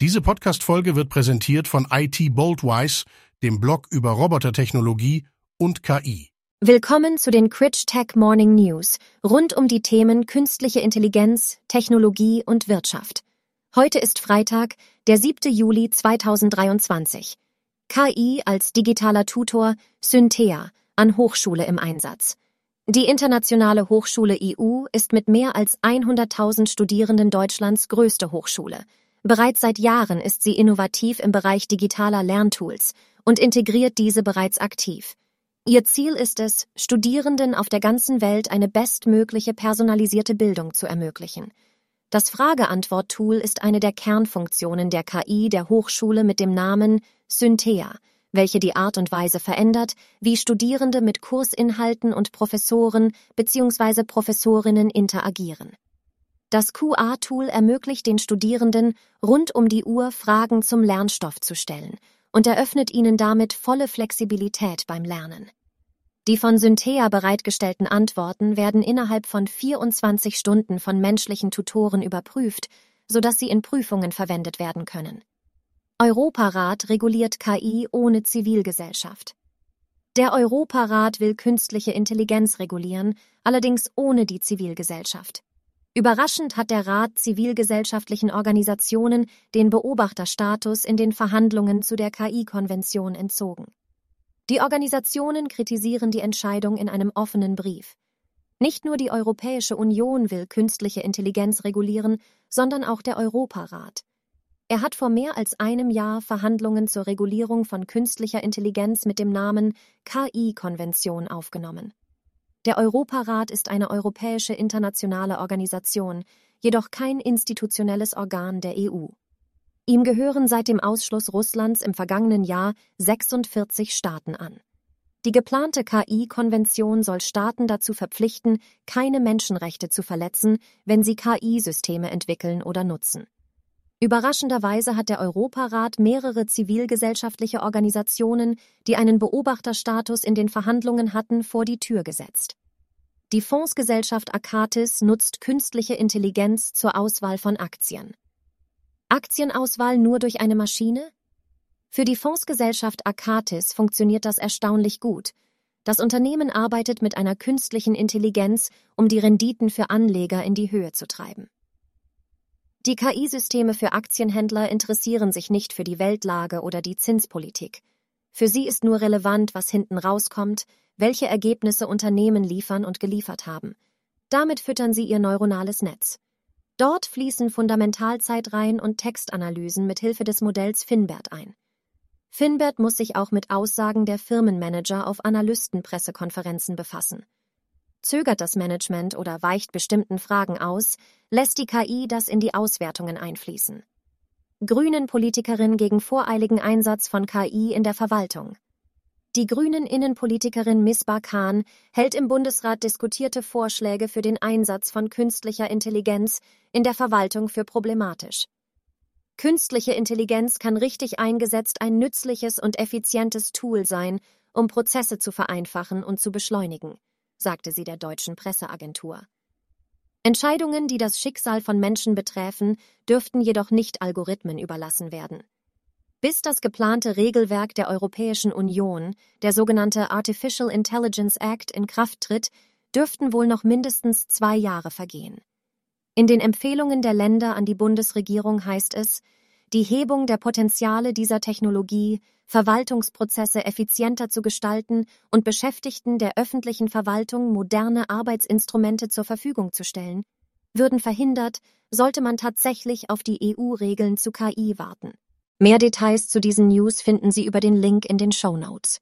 Diese Podcast-Folge wird präsentiert von IT Boldwise, dem Blog über Robotertechnologie und KI. Willkommen zu den Critch Tech Morning News rund um die Themen künstliche Intelligenz, Technologie und Wirtschaft. Heute ist Freitag, der 7. Juli 2023. KI als digitaler Tutor Synthea an Hochschule im Einsatz. Die Internationale Hochschule EU ist mit mehr als 100.000 Studierenden Deutschlands größte Hochschule. Bereits seit Jahren ist sie innovativ im Bereich digitaler Lerntools und integriert diese bereits aktiv. Ihr Ziel ist es, Studierenden auf der ganzen Welt eine bestmögliche personalisierte Bildung zu ermöglichen. Das Frage-Antwort-Tool ist eine der Kernfunktionen der KI der Hochschule mit dem Namen Synthea, welche die Art und Weise verändert, wie Studierende mit Kursinhalten und Professoren bzw. Professorinnen interagieren. Das QA-Tool ermöglicht den Studierenden, rund um die Uhr Fragen zum Lernstoff zu stellen und eröffnet ihnen damit volle Flexibilität beim Lernen. Die von Synthea bereitgestellten Antworten werden innerhalb von 24 Stunden von menschlichen Tutoren überprüft, sodass sie in Prüfungen verwendet werden können. Europarat reguliert KI ohne Zivilgesellschaft. Der Europarat will künstliche Intelligenz regulieren, allerdings ohne die Zivilgesellschaft. Überraschend hat der Rat zivilgesellschaftlichen Organisationen den Beobachterstatus in den Verhandlungen zu der KI-Konvention entzogen. Die Organisationen kritisieren die Entscheidung in einem offenen Brief. Nicht nur die Europäische Union will künstliche Intelligenz regulieren, sondern auch der Europarat. Er hat vor mehr als einem Jahr Verhandlungen zur Regulierung von künstlicher Intelligenz mit dem Namen KI-Konvention aufgenommen. Der Europarat ist eine europäische internationale Organisation, jedoch kein institutionelles Organ der EU. Ihm gehören seit dem Ausschluss Russlands im vergangenen Jahr 46 Staaten an. Die geplante KI-Konvention soll Staaten dazu verpflichten, keine Menschenrechte zu verletzen, wenn sie KI-Systeme entwickeln oder nutzen. Überraschenderweise hat der Europarat mehrere zivilgesellschaftliche Organisationen, die einen Beobachterstatus in den Verhandlungen hatten, vor die Tür gesetzt. Die Fondsgesellschaft Akatis nutzt künstliche Intelligenz zur Auswahl von Aktien. Aktienauswahl nur durch eine Maschine? Für die Fondsgesellschaft Akatis funktioniert das erstaunlich gut. Das Unternehmen arbeitet mit einer künstlichen Intelligenz, um die Renditen für Anleger in die Höhe zu treiben. Die KI-Systeme für Aktienhändler interessieren sich nicht für die Weltlage oder die Zinspolitik. Für sie ist nur relevant, was hinten rauskommt, welche Ergebnisse Unternehmen liefern und geliefert haben. Damit füttern sie ihr neuronales Netz. Dort fließen Fundamentalzeitreihen und Textanalysen mit Hilfe des Modells Finbert ein. Finbert muss sich auch mit Aussagen der Firmenmanager auf Analystenpressekonferenzen befassen. Zögert das Management oder weicht bestimmten Fragen aus, lässt die KI das in die Auswertungen einfließen. Grünen-Politikerin gegen voreiligen Einsatz von KI in der Verwaltung. Die grünen Innenpolitikerin Misbah Khan hält im Bundesrat diskutierte Vorschläge für den Einsatz von künstlicher Intelligenz in der Verwaltung für problematisch. Künstliche Intelligenz kann richtig eingesetzt ein nützliches und effizientes Tool sein, um Prozesse zu vereinfachen und zu beschleunigen sagte sie der deutschen Presseagentur. Entscheidungen, die das Schicksal von Menschen betreffen, dürften jedoch nicht Algorithmen überlassen werden. Bis das geplante Regelwerk der Europäischen Union, der sogenannte Artificial Intelligence Act, in Kraft tritt, dürften wohl noch mindestens zwei Jahre vergehen. In den Empfehlungen der Länder an die Bundesregierung heißt es, die Hebung der Potenziale dieser Technologie, Verwaltungsprozesse effizienter zu gestalten und Beschäftigten der öffentlichen Verwaltung moderne Arbeitsinstrumente zur Verfügung zu stellen, würden verhindert, sollte man tatsächlich auf die EU-Regeln zu KI warten. Mehr Details zu diesen News finden Sie über den Link in den Show Notes.